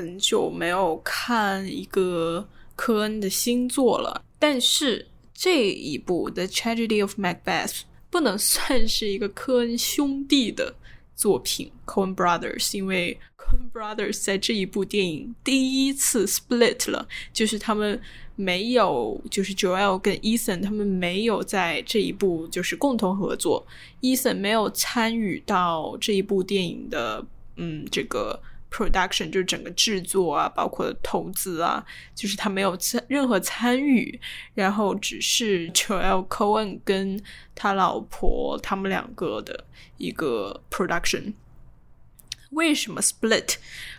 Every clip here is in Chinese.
很久没有看一个科恩的新作了，但是这一部《The Tragedy of Macbeth》不能算是一个科恩兄弟的作品 （Coen Brothers），因为 Coen Brothers 在这一部电影第一次 split 了，就是他们没有，就是 Joel 跟 Ethan 他们没有在这一部就是共同合作，Ethan 没有参与到这一部电影的。嗯，这个 production 就是整个制作啊，包括投资啊，就是他没有参任何参与，然后只是 Joel Cohen 跟他老婆他们两个的一个 production。为什么 split？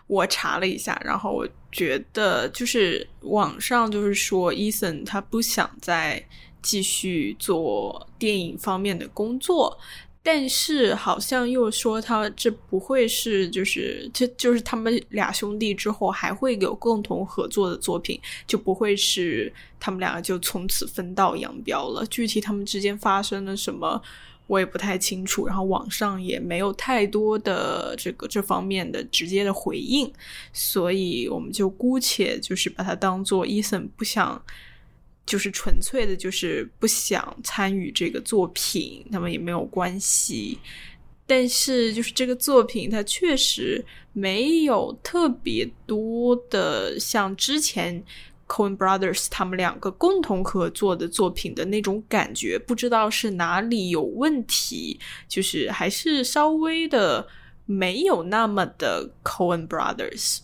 我查了一下，然后我觉得就是网上就是说，Ethan 他不想再继续做电影方面的工作。但是好像又说他这不会是就是这就是他们俩兄弟之后还会有共同合作的作品，就不会是他们两个就从此分道扬镳了。具体他们之间发生了什么，我也不太清楚。然后网上也没有太多的这个这方面的直接的回应，所以我们就姑且就是把它当做伊森不想。就是纯粹的，就是不想参与这个作品，他们也没有关系。但是，就是这个作品，它确实没有特别多的像之前 Coen Brothers 他们两个共同合作的作品的那种感觉。不知道是哪里有问题，就是还是稍微的没有那么的 Coen Brothers。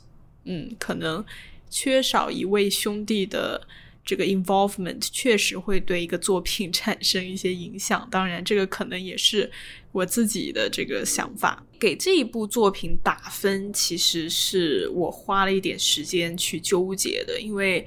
嗯，可能缺少一位兄弟的。这个 involvement 确实会对一个作品 产生一些影响，当然，这个可能也是我自己的这个想法。给这一部作品打分，其实是我花了一点时间去纠结的，因为。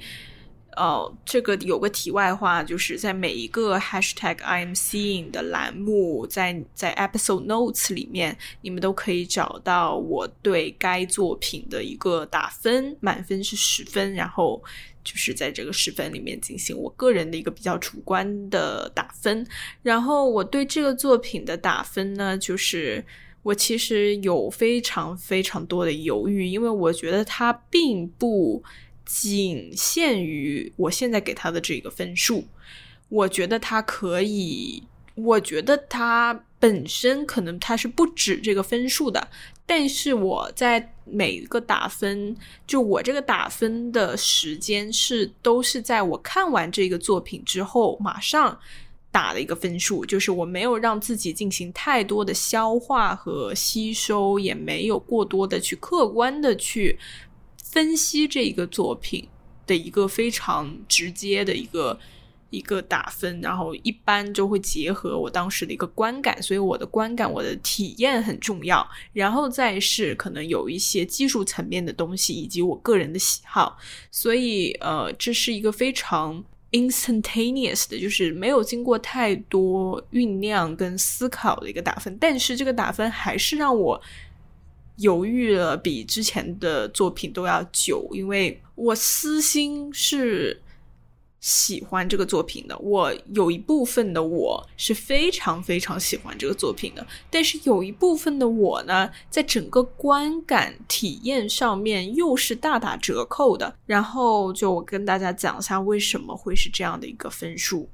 哦，这个有个题外话，就是在每一个 hashtag I'm seeing 的栏目，在在 episode notes 里面，你们都可以找到我对该作品的一个打分，满分是十分，然后就是在这个十分里面进行我个人的一个比较主观的打分。然后我对这个作品的打分呢，就是我其实有非常非常多的犹豫，因为我觉得它并不。仅限于我现在给他的这个分数，我觉得他可以，我觉得他本身可能他是不止这个分数的，但是我在每一个打分，就我这个打分的时间是都是在我看完这个作品之后马上打的一个分数，就是我没有让自己进行太多的消化和吸收，也没有过多的去客观的去。分析这一个作品的一个非常直接的一个一个打分，然后一般就会结合我当时的一个观感，所以我的观感、我的体验很重要，然后再是可能有一些技术层面的东西以及我个人的喜好，所以呃，这是一个非常 instantaneous 的，就是没有经过太多酝酿跟思考的一个打分，但是这个打分还是让我。犹豫了比之前的作品都要久，因为我私心是喜欢这个作品的。我有一部分的我是非常非常喜欢这个作品的，但是有一部分的我呢，在整个观感体验上面又是大打折扣的。然后就我跟大家讲一下为什么会是这样的一个分数。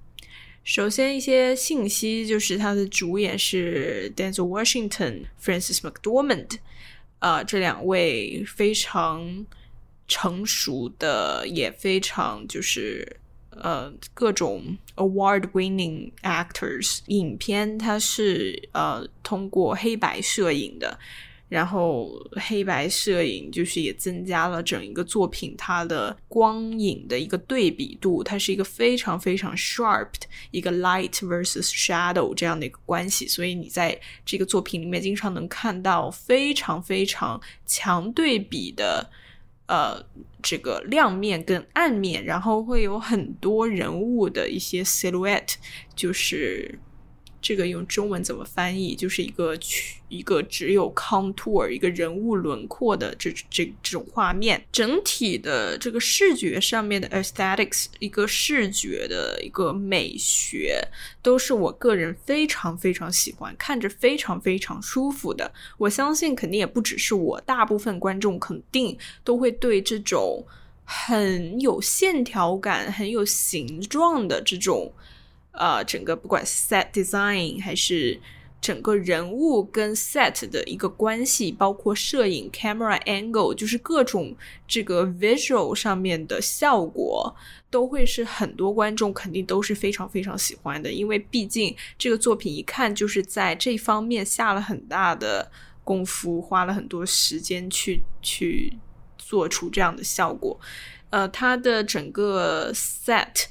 首先一些信息就是它的主演是 Denzel Washington、Francis McDormand。呃，这两位非常成熟的，也非常就是呃各种 award-winning actors。影片它是呃通过黑白摄影的。然后黑白摄影就是也增加了整一个作品它的光影的一个对比度，它是一个非常非常 sharp 的一个 light versus shadow 这样的一个关系，所以你在这个作品里面经常能看到非常非常强对比的呃这个亮面跟暗面，然后会有很多人物的一些 silhouette，就是。这个用中文怎么翻译？就是一个曲一个只有 contour 一个人物轮廓的这这这种画面，整体的这个视觉上面的 aesthetics，一个视觉的一个美学，都是我个人非常非常喜欢，看着非常非常舒服的。我相信肯定也不只是我，大部分观众肯定都会对这种很有线条感、很有形状的这种。呃，整个不管 set design 还是整个人物跟 set 的一个关系，包括摄影 camera angle，就是各种这个 visual 上面的效果，都会是很多观众肯定都是非常非常喜欢的。因为毕竟这个作品一看就是在这方面下了很大的功夫，花了很多时间去去做出这样的效果。呃，它的整个 set。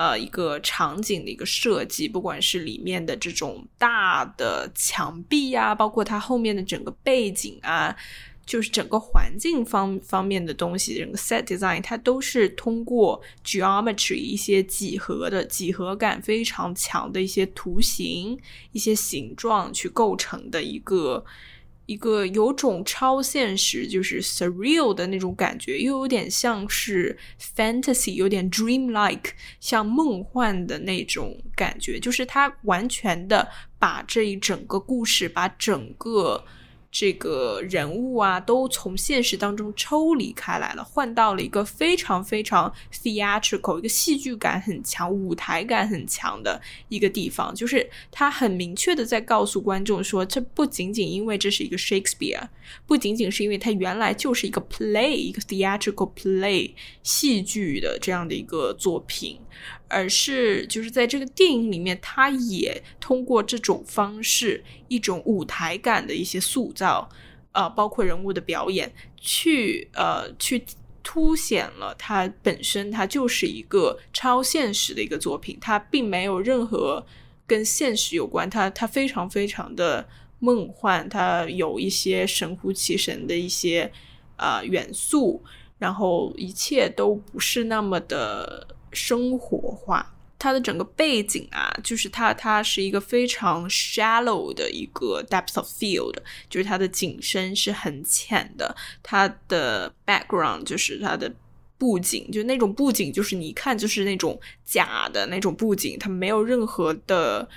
呃，一个场景的一个设计，不管是里面的这种大的墙壁呀，包括它后面的整个背景啊，就是整个环境方方面的东西，整个 set design 它都是通过 geometry 一些几何的几何感非常强的一些图形、一些形状去构成的一个。一个有种超现实，就是 surreal 的那种感觉，又有点像是 fantasy，有点 dream-like，像梦幻的那种感觉，就是它完全的把这一整个故事，把整个。这个人物啊，都从现实当中抽离开来了，换到了一个非常非常 theatrical，一个戏剧感很强、舞台感很强的一个地方。就是他很明确的在告诉观众说，这不仅仅因为这是一个 Shakespeare，不仅仅是因为它原来就是一个 play，一个 theatrical play 戏剧的这样的一个作品。而是就是在这个电影里面，他也通过这种方式，一种舞台感的一些塑造，呃，包括人物的表演，去呃去凸显了它本身，它就是一个超现实的一个作品，它并没有任何跟现实有关，它它非常非常的梦幻，它有一些神乎其神的一些呃元素，然后一切都不是那么的。生活化，它的整个背景啊，就是它它是一个非常 shallow 的一个 depth of field，就是它的景深是很浅的。它的 background 就是它的布景，就那种布景，就是你一看就是那种假的那种布景，它没有任何的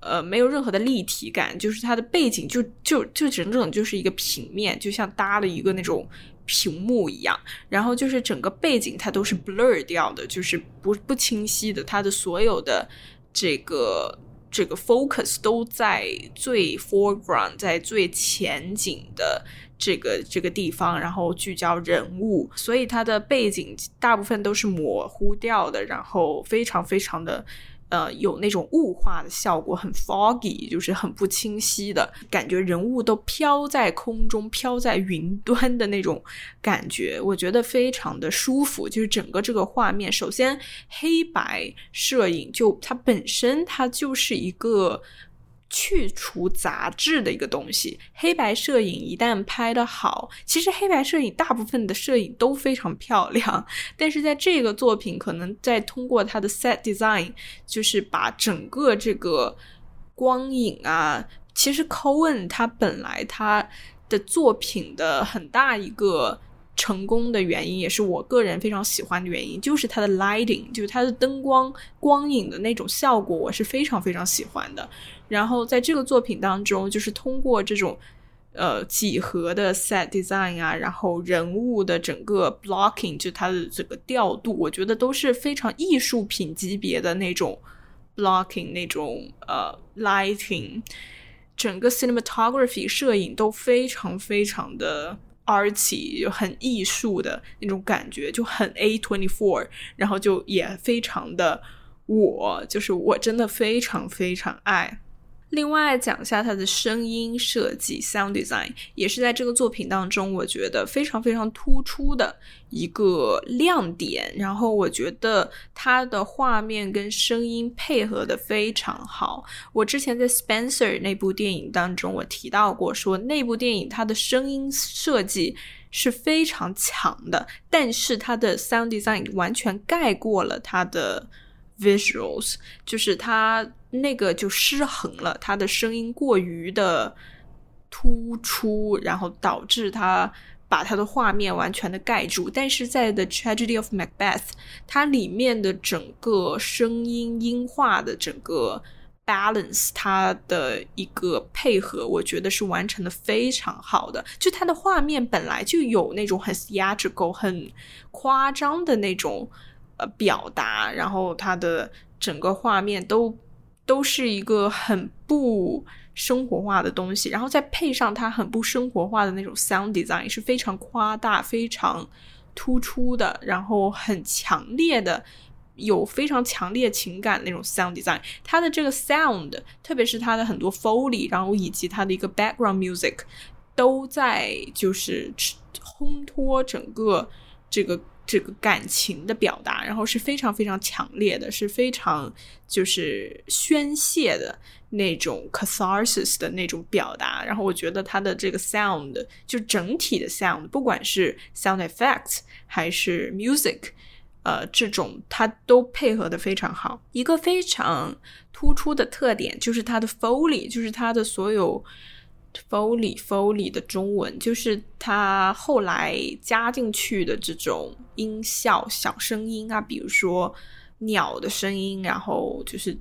呃没有任何的立体感，就是它的背景就就就整整就是一个平面，就像搭了一个那种。屏幕一样，然后就是整个背景它都是 blur 掉的，就是不不清晰的。它的所有的这个这个 focus 都在最 foreground，在最前景的这个这个地方，然后聚焦人物，所以它的背景大部分都是模糊掉的，然后非常非常的。呃，有那种雾化的效果，很 foggy，就是很不清晰的感觉，人物都飘在空中，飘在云端的那种感觉，我觉得非常的舒服。就是整个这个画面，首先黑白摄影，就它本身它就是一个。去除杂质的一个东西，黑白摄影一旦拍的好，其实黑白摄影大部分的摄影都非常漂亮，但是在这个作品，可能在通过它的 set design，就是把整个这个光影啊，其实 Cohen 他本来他的作品的很大一个。成功的原因也是我个人非常喜欢的原因，就是它的 lighting，就是它的灯光光影的那种效果，我是非常非常喜欢的。然后在这个作品当中，就是通过这种呃几何的 set design 啊，然后人物的整个 blocking，就它的这个调度，我觉得都是非常艺术品级别的那种 blocking，那种呃 lighting，整个 cinematography 摄影都非常非常的。Arty 就很艺术的那种感觉，就很 A twenty four，然后就也非常的我，就是我真的非常非常爱。另外讲一下它的声音设计 （sound design），也是在这个作品当中，我觉得非常非常突出的一个亮点。然后我觉得它的画面跟声音配合的非常好。我之前在 Spencer 那部电影当中，我提到过，说那部电影它的声音设计是非常强的，但是它的 sound design 完全盖过了它的。visuals，就是他那个就失衡了，他的声音过于的突出，然后导致他把他的画面完全的盖住。但是在 The Tragedy of Macbeth，它里面的整个声音音画的整个 balance，它的一个配合，我觉得是完成的非常好的。就它的画面本来就有那种很 theatrical、很夸张的那种。呃，表达，然后它的整个画面都都是一个很不生活化的东西，然后再配上它很不生活化的那种 sound design，是非常夸大、非常突出的，然后很强烈的，有非常强烈情感那种 sound design。它的这个 sound，特别是它的很多 foley，然后以及它的一个 background music，都在就是烘托整个这个。这个感情的表达，然后是非常非常强烈的，是非常就是宣泄的那种 catharsis 的那种表达。然后我觉得它的这个 sound 就整体的 sound，不管是 sound effects 还是 music，呃，这种它都配合的非常好。一个非常突出的特点就是它的 foley，就是它的所有。Foley Foley 的中文就是它后来加进去的这种音效、小声音啊，比如说鸟的声音，然后就是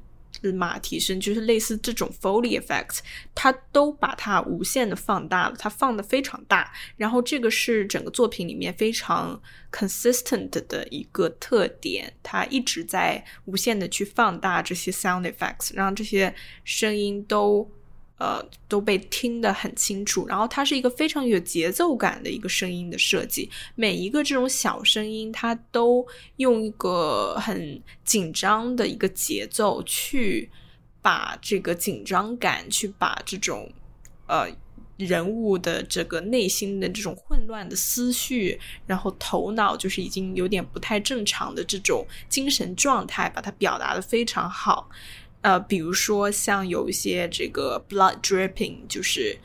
马蹄声，就是类似这种 Foley effect，它都把它无限的放大了，它放的非常大。然后这个是整个作品里面非常 consistent 的一个特点，它一直在无限的去放大这些 sound effects，让这些声音都。呃，都被听得很清楚。然后它是一个非常有节奏感的一个声音的设计，每一个这种小声音，它都用一个很紧张的一个节奏去把这个紧张感，去把这种呃人物的这个内心的这种混乱的思绪，然后头脑就是已经有点不太正常的这种精神状态，把它表达的非常好。呃，比如说像有一些这个 blood dripping，就是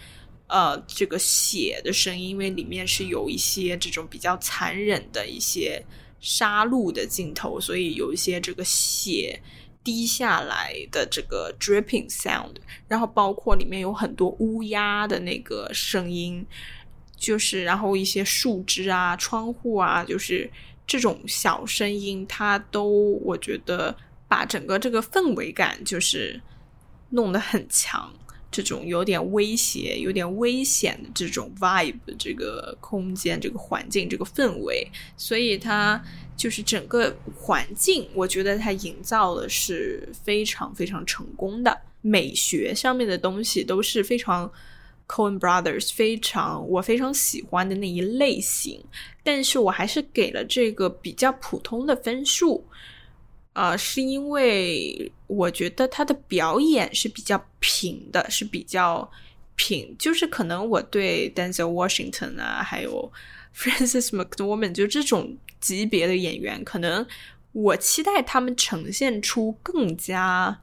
呃这个血的声音，因为里面是有一些这种比较残忍的一些杀戮的镜头，所以有一些这个血滴下来的这个 dripping sound。然后包括里面有很多乌鸦的那个声音，就是然后一些树枝啊、窗户啊，就是这种小声音，它都我觉得。把整个这个氛围感就是弄得很强，这种有点威胁、有点危险的这种 vibe，这个空间、这个环境、这个氛围，所以它就是整个环境，我觉得它营造的是非常非常成功的。美学上面的东西都是非常 Coen Brothers 非常我非常喜欢的那一类型，但是我还是给了这个比较普通的分数。呃，是因为我觉得他的表演是比较平的，是比较平，就是可能我对 Denzel Washington 啊，还有 Francis m c d o r m a n 就这种级别的演员，可能我期待他们呈现出更加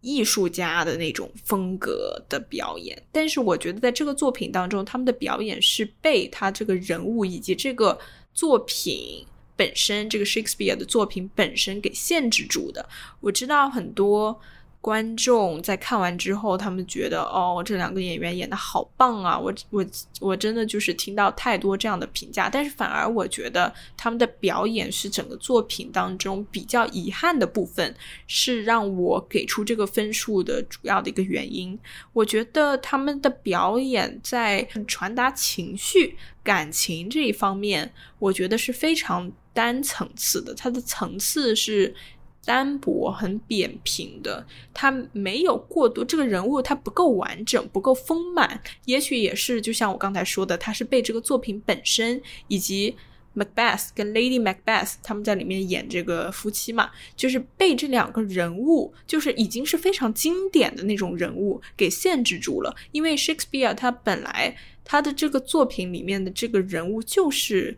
艺术家的那种风格的表演，但是我觉得在这个作品当中，他们的表演是被他这个人物以及这个作品。本身这个 Shakespeare 的作品本身给限制住的，我知道很多。观众在看完之后，他们觉得哦，这两个演员演的好棒啊！我我我真的就是听到太多这样的评价，但是反而我觉得他们的表演是整个作品当中比较遗憾的部分，是让我给出这个分数的主要的一个原因。我觉得他们的表演在传达情绪、感情这一方面，我觉得是非常单层次的，它的层次是。单薄、很扁平的，他没有过多这个人物，他不够完整、不够丰满。也许也是，就像我刚才说的，他是被这个作品本身以及 Macbeth 跟 Lady Macbeth 他们在里面演这个夫妻嘛，就是被这两个人物，就是已经是非常经典的那种人物给限制住了。因为 Shakespeare 他本来他的这个作品里面的这个人物就是。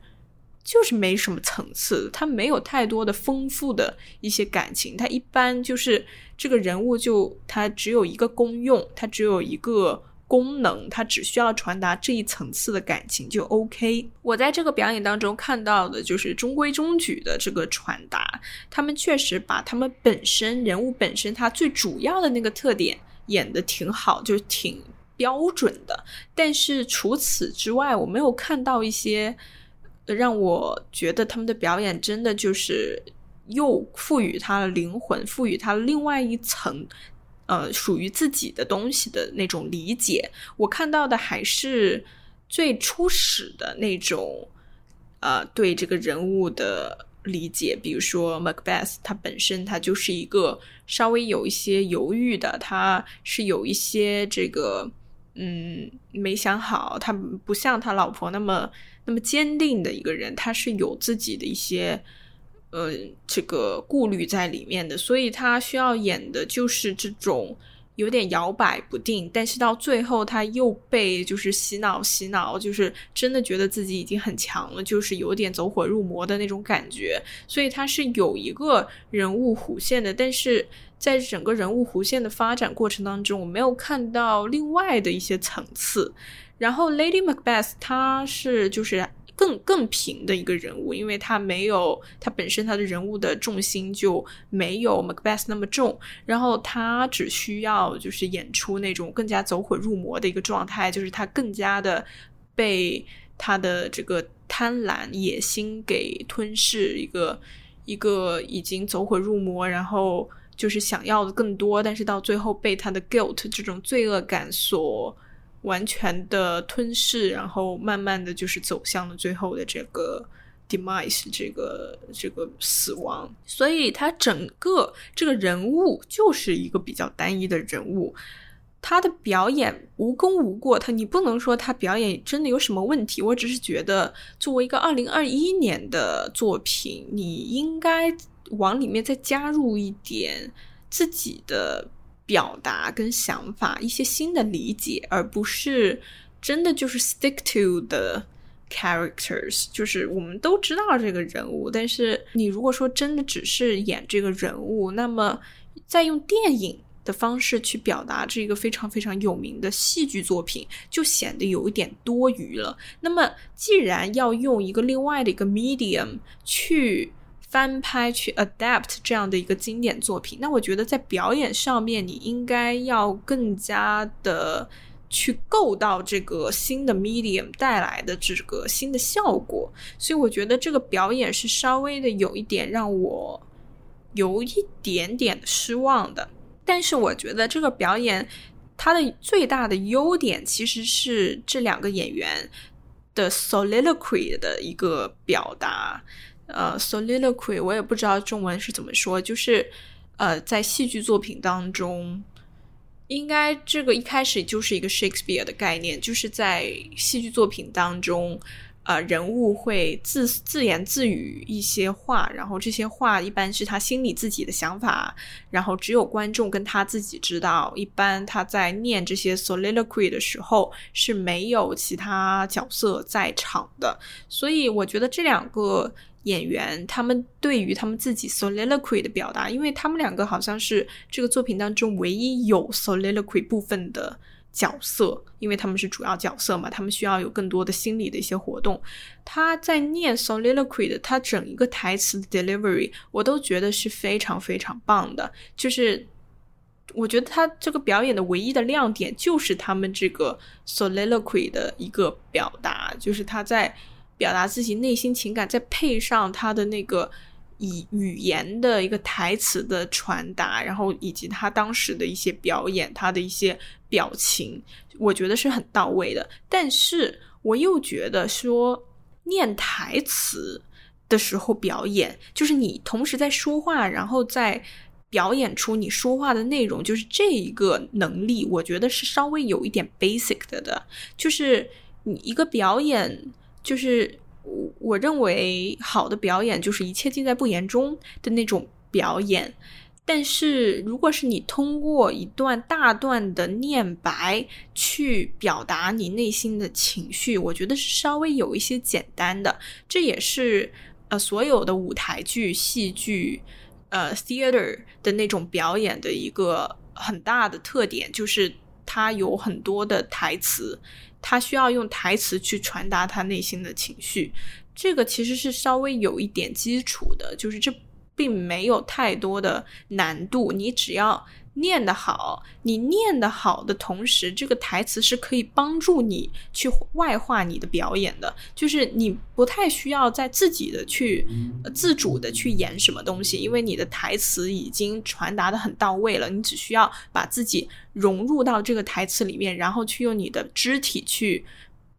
就是没什么层次，他没有太多的丰富的一些感情，他一般就是这个人物就他只有一个功用，他只有一个功能，它只需要传达这一层次的感情就 OK。我在这个表演当中看到的就是中规中矩的这个传达，他们确实把他们本身人物本身他最主要的那个特点演的挺好，就挺标准的。但是除此之外，我没有看到一些让我觉得他们的表演真的就是又赋予他了灵魂，赋予他另外一层。呃，属于自己的东西的那种理解，我看到的还是最初始的那种，呃，对这个人物的理解。比如说 Macbeth，他本身他就是一个稍微有一些犹豫的，他是有一些这个，嗯，没想好，他不像他老婆那么那么坚定的一个人，他是有自己的一些。呃，这个顾虑在里面的，所以他需要演的就是这种有点摇摆不定，但是到最后他又被就是洗脑洗脑，就是真的觉得自己已经很强了，就是有点走火入魔的那种感觉。所以他是有一个人物弧线的，但是在整个人物弧线的发展过程当中，我没有看到另外的一些层次。然后 Lady Macbeth，她是就是。更更平的一个人物，因为她没有她本身她的人物的重心就没有 Macbeth 那么重，然后她只需要就是演出那种更加走火入魔的一个状态，就是她更加的被他的这个贪婪野心给吞噬，一个一个已经走火入魔，然后就是想要的更多，但是到最后被他的 guilt 这种罪恶感所。完全的吞噬，然后慢慢的就是走向了最后的这个 demise，这个这个死亡。所以他整个这个人物就是一个比较单一的人物，他的表演无功无过，他你不能说他表演真的有什么问题。我只是觉得作为一个二零二一年的作品，你应该往里面再加入一点自己的。表达跟想法，一些新的理解，而不是真的就是 stick to the characters。就是我们都知道这个人物，但是你如果说真的只是演这个人物，那么再用电影的方式去表达这个非常非常有名的戏剧作品，就显得有一点多余了。那么既然要用一个另外的一个 medium 去。翻拍去 adapt 这样的一个经典作品，那我觉得在表演上面，你应该要更加的去够到这个新的 medium 带来的这个新的效果。所以我觉得这个表演是稍微的有一点让我有一点点失望的。但是我觉得这个表演它的最大的优点其实是这两个演员的 soliloquy 的一个表达。呃，soliloquy 我也不知道中文是怎么说，就是呃，在戏剧作品当中，应该这个一开始就是一个 Shakespeare 的概念，就是在戏剧作品当中。呃，人物会自自言自语一些话，然后这些话一般是他心里自己的想法，然后只有观众跟他自己知道。一般他在念这些 soliloquy 的时候是没有其他角色在场的，所以我觉得这两个演员他们对于他们自己 soliloquy 的表达，因为他们两个好像是这个作品当中唯一有 soliloquy 部分的。角色，因为他们是主要角色嘛，他们需要有更多的心理的一些活动。他在念 soliloquy 的，他整一个台词的 delivery，我都觉得是非常非常棒的。就是我觉得他这个表演的唯一的亮点，就是他们这个 soliloquy 的一个表达，就是他在表达自己内心情感，再配上他的那个。以语言的一个台词的传达，然后以及他当时的一些表演，他的一些表情，我觉得是很到位的。但是我又觉得说，念台词的时候表演，就是你同时在说话，然后在表演出你说话的内容，就是这一个能力，我觉得是稍微有一点 basic 的的，就是你一个表演，就是。我我认为好的表演就是一切尽在不言中的那种表演，但是如果是你通过一段大段的念白去表达你内心的情绪，我觉得是稍微有一些简单的。这也是呃所有的舞台剧、戏剧、呃 theater 的那种表演的一个很大的特点，就是。它有很多的台词，他需要用台词去传达他内心的情绪。这个其实是稍微有一点基础的，就是这并没有太多的难度，你只要。念得好，你念得好的同时，这个台词是可以帮助你去外化你的表演的。就是你不太需要在自己的去自主的去演什么东西，因为你的台词已经传达的很到位了。你只需要把自己融入到这个台词里面，然后去用你的肢体去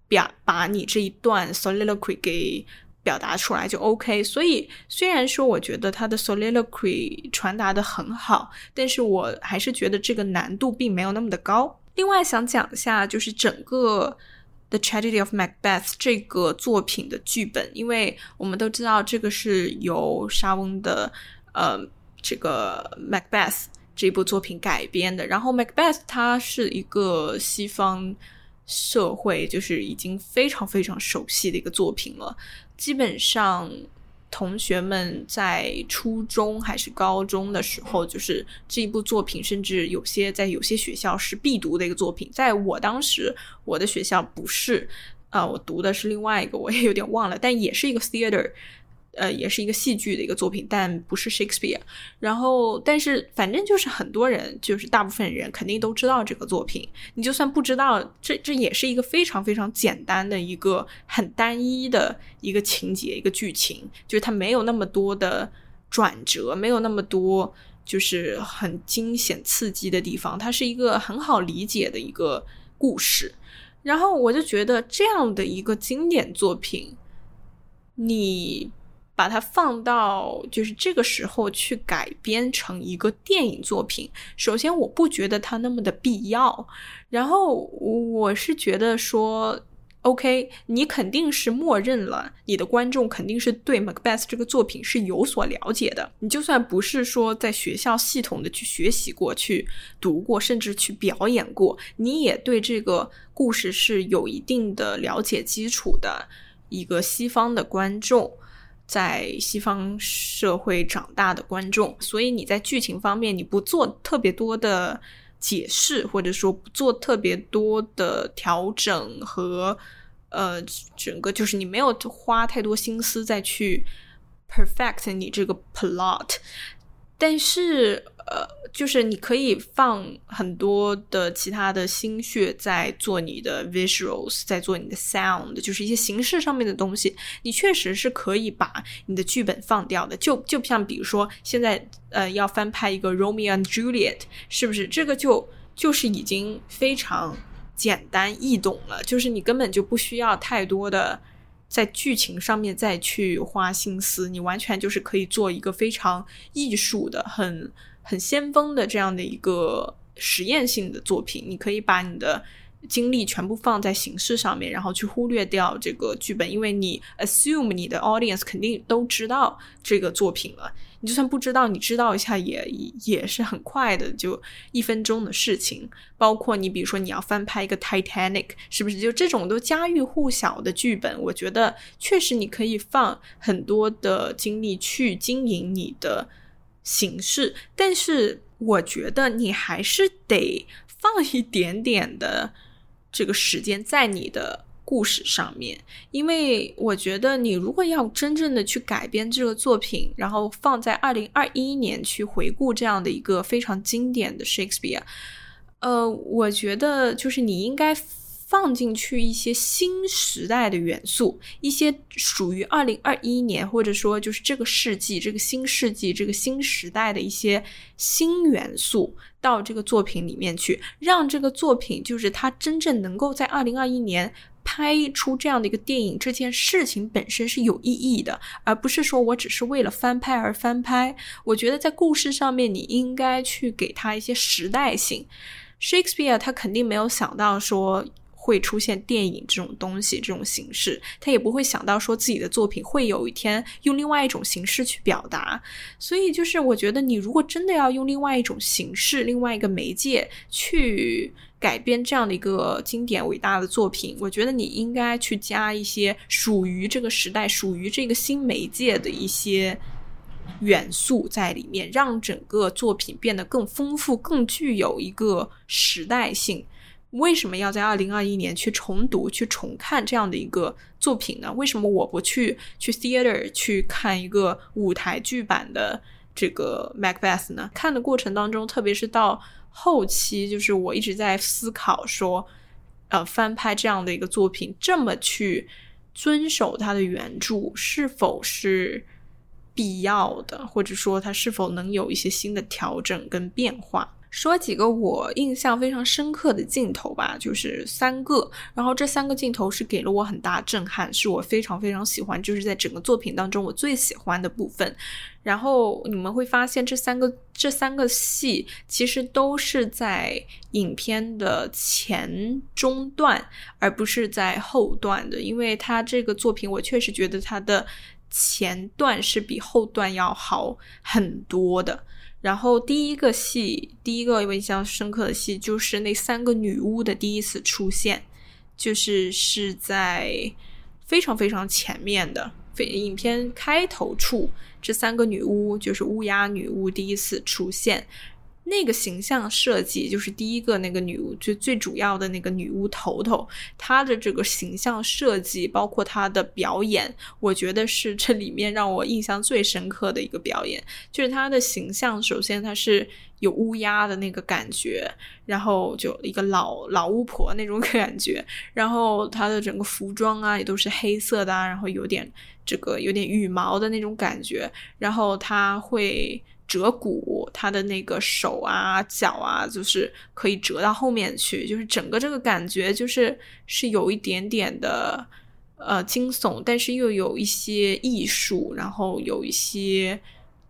表把你这一段 soliloquy 给。表达出来就 OK，所以虽然说我觉得他的 soliloquy 传达的很好，但是我还是觉得这个难度并没有那么的高。另外想讲一下，就是整个 The Tragedy of Macbeth 这个作品的剧本，因为我们都知道这个是由莎翁的呃这个 Macbeth 这部作品改编的，然后 Macbeth 它是一个西方社会就是已经非常非常熟悉的一个作品了。基本上，同学们在初中还是高中的时候，就是这一部作品，甚至有些在有些学校是必读的一个作品。在我当时，我的学校不是，啊，我读的是另外一个，我也有点忘了，但也是一个 theater。呃，也是一个戏剧的一个作品，但不是 Shakespeare。然后，但是反正就是很多人，就是大部分人肯定都知道这个作品。你就算不知道，这这也是一个非常非常简单的一个很单一的一个情节、一个剧情，就是它没有那么多的转折，没有那么多就是很惊险刺激的地方。它是一个很好理解的一个故事。然后我就觉得这样的一个经典作品，你。把它放到就是这个时候去改编成一个电影作品，首先我不觉得它那么的必要，然后我是觉得说，OK，你肯定是默认了你的观众肯定是对 Macbeth 这个作品是有所了解的，你就算不是说在学校系统的去学习过去读过，甚至去表演过，你也对这个故事是有一定的了解基础的一个西方的观众。在西方社会长大的观众，所以你在剧情方面你不做特别多的解释，或者说不做特别多的调整和呃，整个就是你没有花太多心思再去 perfect 你这个 plot，但是。呃，就是你可以放很多的其他的心血在做你的 visuals，在做你的 sound，就是一些形式上面的东西，你确实是可以把你的剧本放掉的。就就像比如说现在呃要翻拍一个 Romeo and Juliet，是不是？这个就就是已经非常简单易懂了，就是你根本就不需要太多的在剧情上面再去花心思，你完全就是可以做一个非常艺术的很。很先锋的这样的一个实验性的作品，你可以把你的精力全部放在形式上面，然后去忽略掉这个剧本，因为你 assume 你的 audience 肯定都知道这个作品了。你就算不知道，你知道一下也也是很快的，就一分钟的事情。包括你比如说你要翻拍一个 Titanic，是不是？就这种都家喻户晓的剧本，我觉得确实你可以放很多的精力去经营你的。形式，但是我觉得你还是得放一点点的这个时间在你的故事上面，因为我觉得你如果要真正的去改编这个作品，然后放在二零二一年去回顾这样的一个非常经典的 Shakespeare，呃，我觉得就是你应该。放进去一些新时代的元素，一些属于二零二一年，或者说就是这个世纪、这个新世纪、这个新时代的一些新元素到这个作品里面去，让这个作品就是它真正能够在二零二一年拍出这样的一个电影，这件事情本身是有意义的，而不是说我只是为了翻拍而翻拍。我觉得在故事上面，你应该去给他一些时代性。Shakespeare 他肯定没有想到说。会出现电影这种东西，这种形式，他也不会想到说自己的作品会有一天用另外一种形式去表达。所以，就是我觉得你如果真的要用另外一种形式、另外一个媒介去改编这样的一个经典伟大的作品，我觉得你应该去加一些属于这个时代、属于这个新媒介的一些元素在里面，让整个作品变得更丰富、更具有一个时代性。为什么要在二零二一年去重读、去重看这样的一个作品呢？为什么我不去去 theater 去看一个舞台剧版的这个 Macbeth 呢？看的过程当中，特别是到后期，就是我一直在思考说，呃，翻拍这样的一个作品，这么去遵守它的原著，是否是必要的，或者说它是否能有一些新的调整跟变化？说几个我印象非常深刻的镜头吧，就是三个，然后这三个镜头是给了我很大震撼，是我非常非常喜欢，就是在整个作品当中我最喜欢的部分。然后你们会发现，这三个这三个戏其实都是在影片的前中段，而不是在后段的，因为它这个作品我确实觉得它的前段是比后段要好很多的。然后第一个戏，第一个印象深刻的戏就是那三个女巫的第一次出现，就是是在非常非常前面的，非影片开头处，这三个女巫就是乌鸦女巫第一次出现。那个形象设计就是第一个那个女巫，就最主要的那个女巫头头，她的这个形象设计，包括她的表演，我觉得是这里面让我印象最深刻的一个表演。就是她的形象，首先她是有乌鸦的那个感觉，然后就一个老老巫婆那种 感觉，然后她的整个服装啊也都是黑色的，然后有点这个有点羽毛的那种感觉，然后她会。折骨，他的那个手啊、脚啊，就是可以折到后面去，就是整个这个感觉，就是是有一点点的呃惊悚，但是又有一些艺术，然后有一些。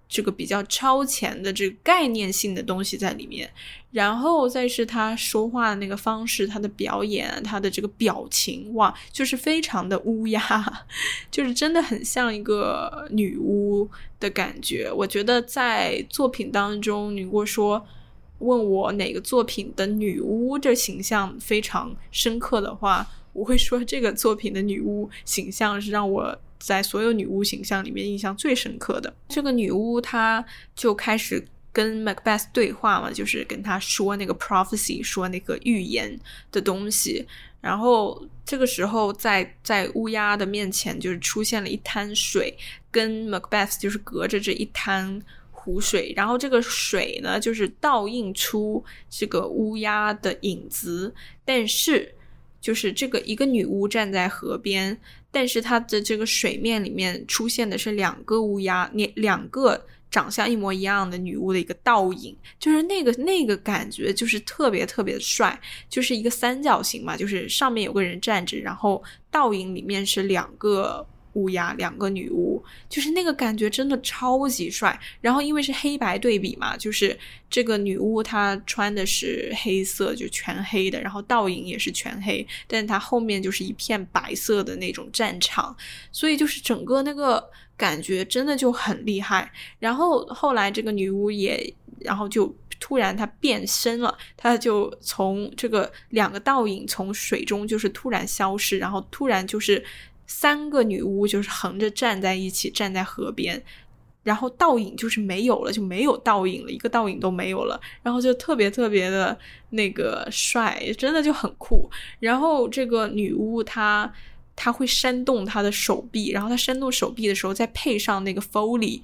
这个比较超前的这个概念性的东西在里面，然后再是他说话的那个方式，他的表演，他的这个表情，哇，就是非常的乌鸦，就是真的很像一个女巫的感觉。我觉得在作品当中，你如果说问我哪个作品的女巫这形象非常深刻的话，我会说这个作品的女巫形象是让我。在所有女巫形象里面，印象最深刻的这个女巫，她就开始跟 Macbeth 对话嘛，就是跟他说那个 prophecy，说那个预言的东西。然后这个时候，在在乌鸦的面前，就是出现了一滩水，跟 Macbeth 就是隔着这一滩湖水。然后这个水呢，就是倒映出这个乌鸦的影子，但是就是这个一个女巫站在河边。但是它的这个水面里面出现的是两个乌鸦，两两个长相一模一样的女巫的一个倒影，就是那个那个感觉就是特别特别的帅，就是一个三角形嘛，就是上面有个人站着，然后倒影里面是两个。乌鸦两个女巫，就是那个感觉真的超级帅。然后因为是黑白对比嘛，就是这个女巫她穿的是黑色，就全黑的，然后倒影也是全黑，但是她后面就是一片白色的那种战场，所以就是整个那个感觉真的就很厉害。然后后来这个女巫也，然后就突然她变身了，她就从这个两个倒影从水中就是突然消失，然后突然就是。三个女巫就是横着站在一起，站在河边，然后倒影就是没有了，就没有倒影了，一个倒影都没有了，然后就特别特别的那个帅，真的就很酷。然后这个女巫她她会扇动她的手臂，然后她扇动手臂的时候，再配上那个 Foley，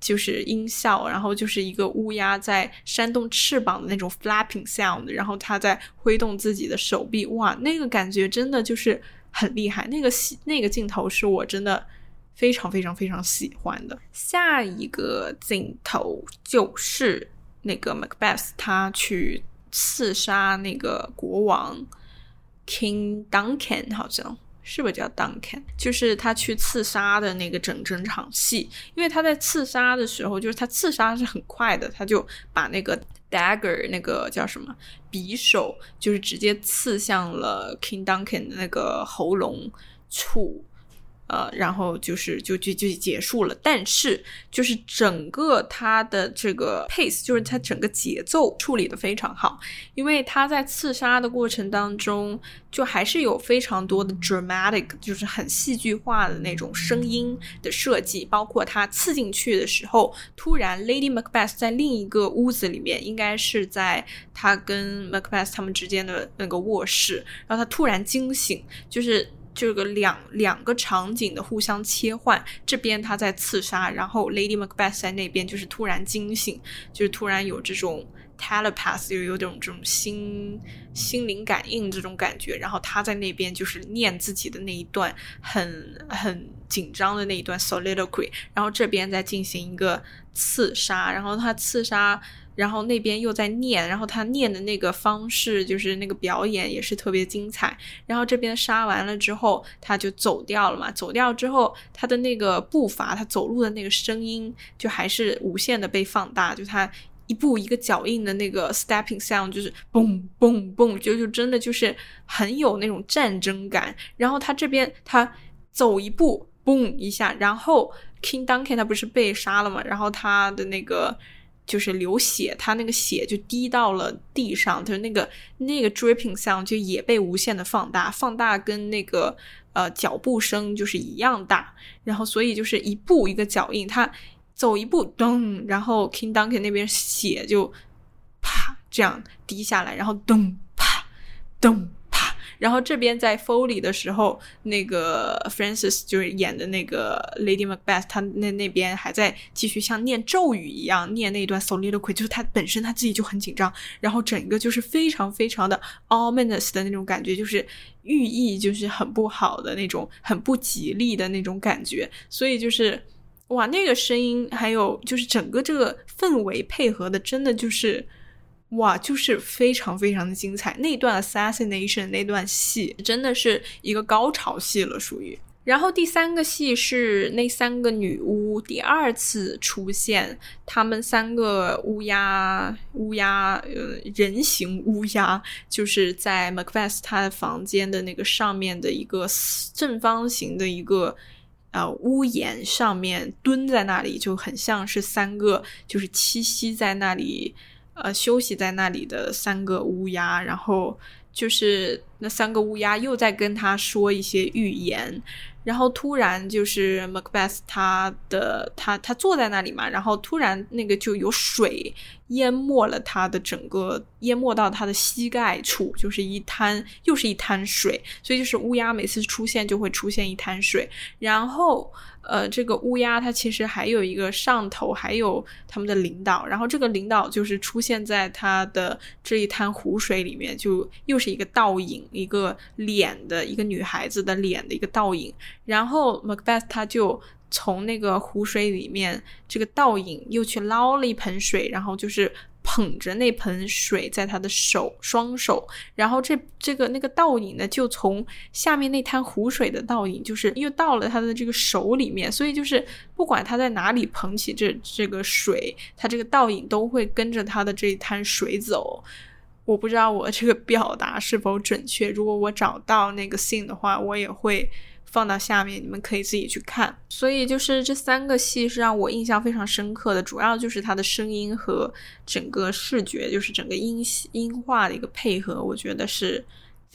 就是音效，然后就是一个乌鸦在扇动翅膀的那种 flapping sound，然后她在挥动自己的手臂，哇，那个感觉真的就是。很厉害，那个戏那个镜头是我真的非常非常非常喜欢的。下一个镜头就是那个 Macbeth 他去刺杀那个国王 King Duncan，好像是不是叫 Duncan？就是他去刺杀的那个整整场戏。因为他在刺杀的时候，就是他刺杀是很快的，他就把那个。Dagger 那个叫什么匕首，就是直接刺向了 King Duncan 的那个喉咙处，呃，然后就是就就就结束了。但是就是整个它的这个 pace，就是它整个节奏处理的非常好，因为他在刺杀的过程当中，就还是有非常多的 dramatic，就是很戏剧化的那种声音的设计，包括他刺进去的时候，突然 Lady Macbeth 在另一个屋子里面，应该是在他跟 Macbeth 他们之间的那个卧室，然后他突然惊醒，就是。这个两两个场景的互相切换，这边他在刺杀，然后 Lady Macbeth 在那边就是突然惊醒，就是突然有这种 telepath，就有种这种心心灵感应这种感觉，然后他在那边就是念自己的那一段很很紧张的那一段 soliloquy，然后这边在进行一个刺杀，然后他刺杀。然后那边又在念，然后他念的那个方式，就是那个表演也是特别精彩。然后这边杀完了之后，他就走掉了嘛。走掉之后，他的那个步伐，他走路的那个声音，就还是无限的被放大。就他一步一个脚印的那个 stepping sound，就是嘣嘣嘣，就就真的就是很有那种战争感。然后他这边他走一步，嘣一下，然后 King Duncan 他不是被杀了嘛？然后他的那个。就是流血，他那个血就滴到了地上，就是那个那个 dripping sound 就也被无限的放大，放大跟那个呃脚步声就是一样大，然后所以就是一步一个脚印，他走一步噔，然后 King Duncan 那边血就啪这样滴下来，然后噔啪噔。然后这边在 Foley 的时候，那个 Francis 就是演的那个 Lady Macbeth，他那那边还在继续像念咒语一样念那段 soliloquy，就是他本身他自己就很紧张，然后整个就是非常非常的 ominous 的那种感觉，就是寓意就是很不好的那种，很不吉利的那种感觉，所以就是哇，那个声音还有就是整个这个氛围配合的，真的就是。哇，就是非常非常的精彩，那段 assassination 那段戏真的是一个高潮戏了，属于。然后第三个戏是那三个女巫第二次出现，她们三个乌鸦，乌鸦，呃，人形乌鸦，就是在 Macbeth 他的房间的那个上面的一个正方形的一个呃屋檐上面蹲在那里，就很像是三个就是栖息在那里。呃，休息在那里的三个乌鸦，然后就是那三个乌鸦又在跟他说一些预言。然后突然就是 Macbeth 他的他他坐在那里嘛，然后突然那个就有水淹没了他的整个，淹没到他的膝盖处，就是一滩又是一滩水，所以就是乌鸦每次出现就会出现一滩水。然后呃，这个乌鸦它其实还有一个上头，还有他们的领导，然后这个领导就是出现在他的这一滩湖水里面，就又是一个倒影，一个脸的一个女孩子的脸的一个倒影。然后 Macbeth 他就从那个湖水里面这个倒影又去捞了一盆水，然后就是捧着那盆水在他的手双手，然后这这个那个倒影呢就从下面那滩湖水的倒影，就是又到了他的这个手里面，所以就是不管他在哪里捧起这这个水，他这个倒影都会跟着他的这一滩水走。我不知道我这个表达是否准确，如果我找到那个信的话，我也会。放到下面，你们可以自己去看。所以就是这三个戏是让我印象非常深刻的，主要就是它的声音和整个视觉，就是整个音音画的一个配合，我觉得是。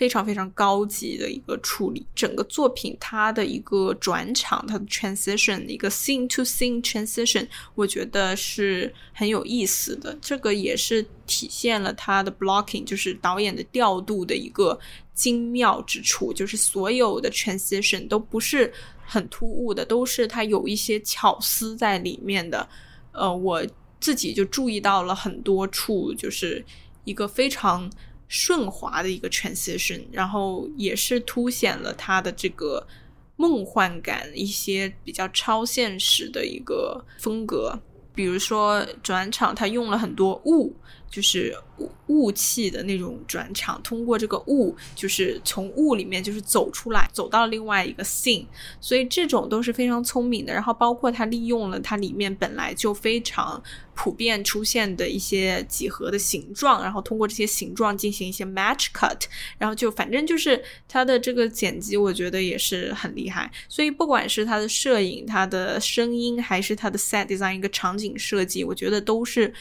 非常非常高级的一个处理，整个作品它的一个转场，它的 transition，一个 scene to scene transition，我觉得是很有意思的。这个也是体现了它的 blocking，就是导演的调度的一个精妙之处，就是所有的 transition 都不是很突兀的，都是它有一些巧思在里面的。呃，我自己就注意到了很多处，就是一个非常。顺滑的一个 transition，然后也是凸显了他的这个梦幻感，一些比较超现实的一个风格。比如说转场，他用了很多雾就是雾雾气的那种转场，通过这个雾，就是从雾里面就是走出来，走到另外一个 scene，所以这种都是非常聪明的。然后包括它利用了它里面本来就非常普遍出现的一些几何的形状，然后通过这些形状进行一些 match cut，然后就反正就是它的这个剪辑，我觉得也是很厉害。所以不管是它的摄影、它的声音，还是它的 set design 一个场景设计，我觉得都是。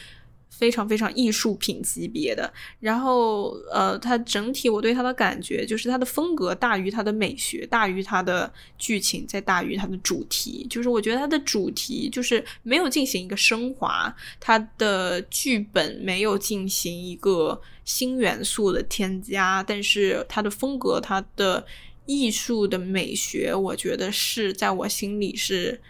非常非常艺术品级别的，然后呃，它整体我对它的感觉就是它的风格大于它的美学，大于它的剧情，再大于它的主题。就是我觉得它的主题就是没有进行一个升华，它的剧本没有进行一个新元素的添加，但是它的风格、它的艺术的美学，我觉得是在我心里是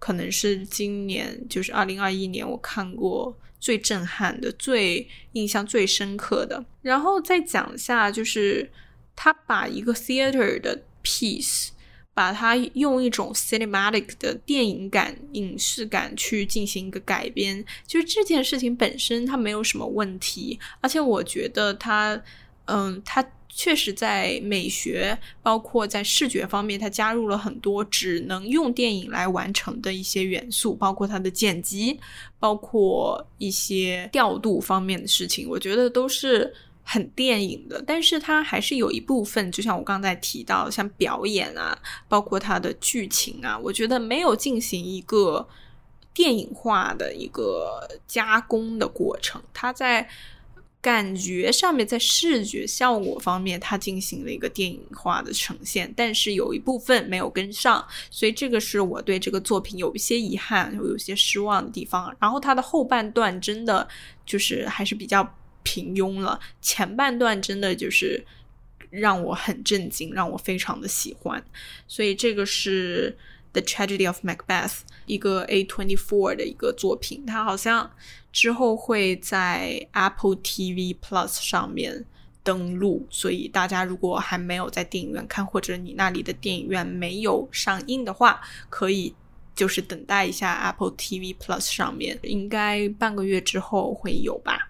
可能是今年就是二零二一年我看过。最震撼的、最印象最深刻的，然后再讲一下，就是他把一个 theater 的 piece，把它用一种 cinematic 的电影感、影视感去进行一个改编，就是这件事情本身它没有什么问题，而且我觉得它，嗯，它。确实，在美学包括在视觉方面，它加入了很多只能用电影来完成的一些元素，包括它的剪辑，包括一些调度方面的事情，我觉得都是很电影的。但是它还是有一部分，就像我刚才提到，像表演啊，包括它的剧情啊，我觉得没有进行一个电影化的一个加工的过程，它在。感觉上面在视觉效果方面，它进行了一个电影化的呈现，但是有一部分没有跟上，所以这个是我对这个作品有一些遗憾，有有些失望的地方。然后它的后半段真的就是还是比较平庸了，前半段真的就是让我很震惊，让我非常的喜欢。所以这个是《The Tragedy of Macbeth》一个 A twenty four 的一个作品，它好像。之后会在 Apple TV Plus 上面登录，所以大家如果还没有在电影院看，或者你那里的电影院没有上映的话，可以就是等待一下 Apple TV Plus 上面，应该半个月之后会有吧。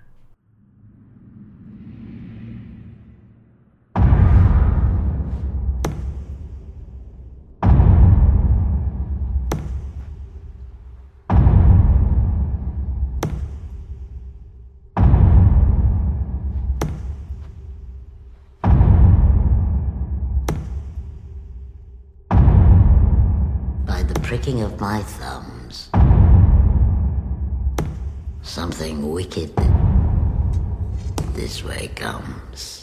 Of my thumbs. Something wicked this way comes.